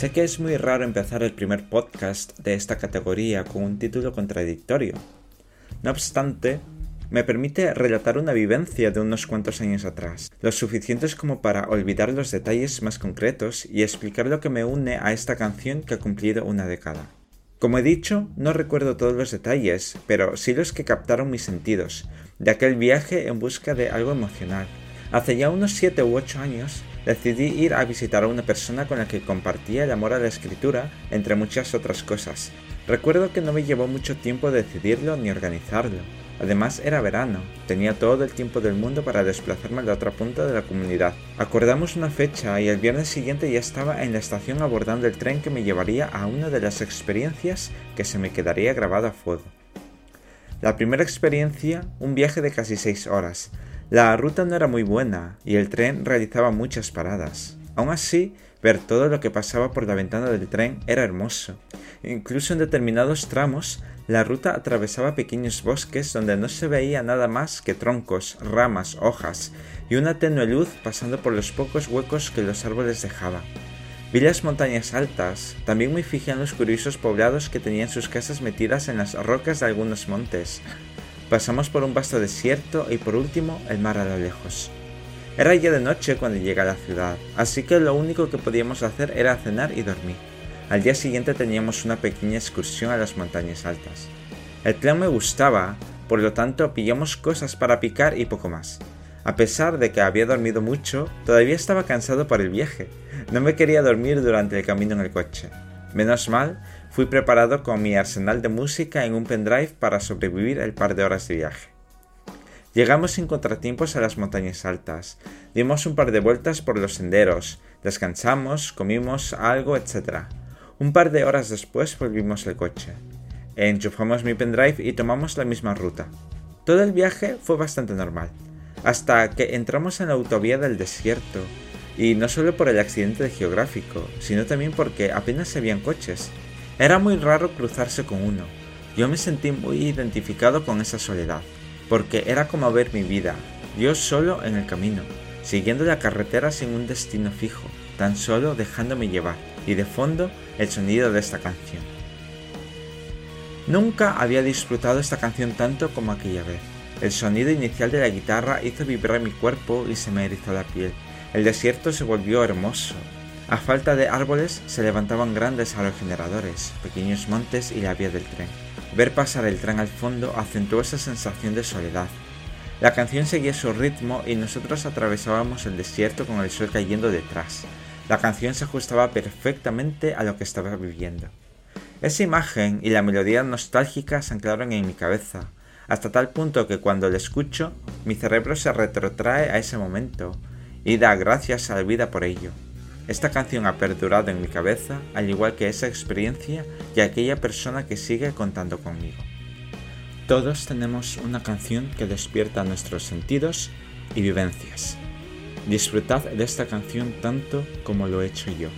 Sé que es muy raro empezar el primer podcast de esta categoría con un título contradictorio. No obstante, me permite relatar una vivencia de unos cuantos años atrás, lo suficientes como para olvidar los detalles más concretos y explicar lo que me une a esta canción que ha cumplido una década. Como he dicho, no recuerdo todos los detalles, pero sí los que captaron mis sentidos, de aquel viaje en busca de algo emocional. Hace ya unos 7 u 8 años, decidí ir a visitar a una persona con la que compartía el amor a la escritura, entre muchas otras cosas. Recuerdo que no me llevó mucho tiempo decidirlo ni organizarlo. Además era verano, tenía todo el tiempo del mundo para desplazarme a la otra punta de la comunidad. Acordamos una fecha y el viernes siguiente ya estaba en la estación abordando el tren que me llevaría a una de las experiencias que se me quedaría grabada a fuego. La primera experiencia, un viaje de casi seis horas. La ruta no era muy buena y el tren realizaba muchas paradas. Aún así, ver todo lo que pasaba por la ventana del tren era hermoso. Incluso en determinados tramos la ruta atravesaba pequeños bosques donde no se veía nada más que troncos, ramas, hojas y una tenue luz pasando por los pocos huecos que los árboles dejaban. Vi las montañas altas, también me fijé en los curiosos poblados que tenían sus casas metidas en las rocas de algunos montes. Pasamos por un vasto desierto y por último el mar a lo lejos. Era ya de noche cuando llegué a la ciudad, así que lo único que podíamos hacer era cenar y dormir. Al día siguiente teníamos una pequeña excursión a las montañas altas. El plan me gustaba, por lo tanto pillamos cosas para picar y poco más. A pesar de que había dormido mucho, todavía estaba cansado por el viaje. No me quería dormir durante el camino en el coche. Menos mal, fui preparado con mi arsenal de música en un pendrive para sobrevivir el par de horas de viaje. Llegamos sin contratiempos a las montañas altas, dimos un par de vueltas por los senderos, descansamos, comimos algo, etc. Un par de horas después volvimos el coche. Enchufamos mi pendrive y tomamos la misma ruta. Todo el viaje fue bastante normal, hasta que entramos en la autovía del desierto, y no solo por el accidente geográfico, sino también porque apenas veían coches. Era muy raro cruzarse con uno. Yo me sentí muy identificado con esa soledad, porque era como ver mi vida, yo solo en el camino, siguiendo la carretera sin un destino fijo, tan solo dejándome llevar, y de fondo el sonido de esta canción. Nunca había disfrutado esta canción tanto como aquella vez. El sonido inicial de la guitarra hizo vibrar mi cuerpo y se me erizó la piel. El desierto se volvió hermoso. A falta de árboles se levantaban grandes aerogeneradores, pequeños montes y la vía del tren. Ver pasar el tren al fondo acentuó esa sensación de soledad. La canción seguía su ritmo y nosotros atravesábamos el desierto con el sol cayendo detrás. La canción se ajustaba perfectamente a lo que estaba viviendo. Esa imagen y la melodía nostálgica se anclaron en mi cabeza, hasta tal punto que cuando la escucho, mi cerebro se retrotrae a ese momento y da gracias a la vida por ello. Esta canción ha perdurado en mi cabeza, al igual que esa experiencia y aquella persona que sigue contando conmigo. Todos tenemos una canción que despierta nuestros sentidos y vivencias. Disfrutad de esta canción tanto como lo he hecho yo.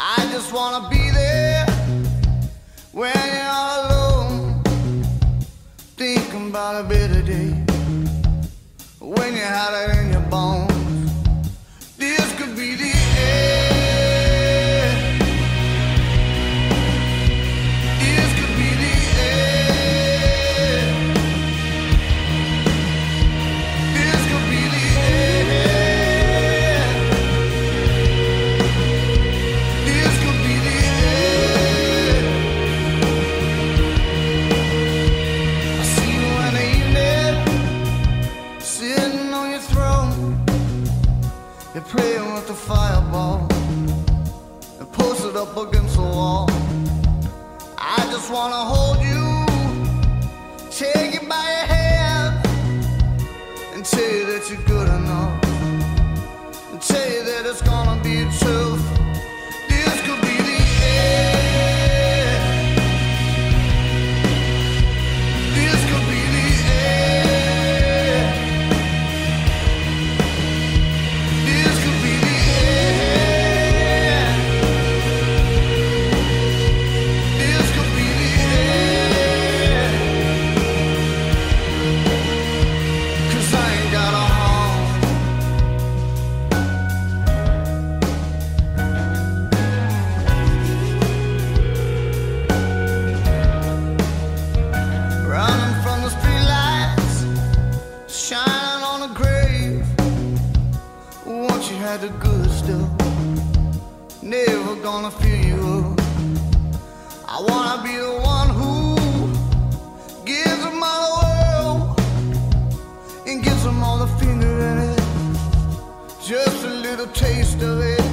I dollar bill a day when you're hotter in your bones. against the wall. I just wanna hold you, take you by your hand, and tell you that you're good enough, and tell you that it's gonna be true. Wanna fill you. I wanna be the one who gives them all the world and gives them all the finger in it. Just a little taste of it.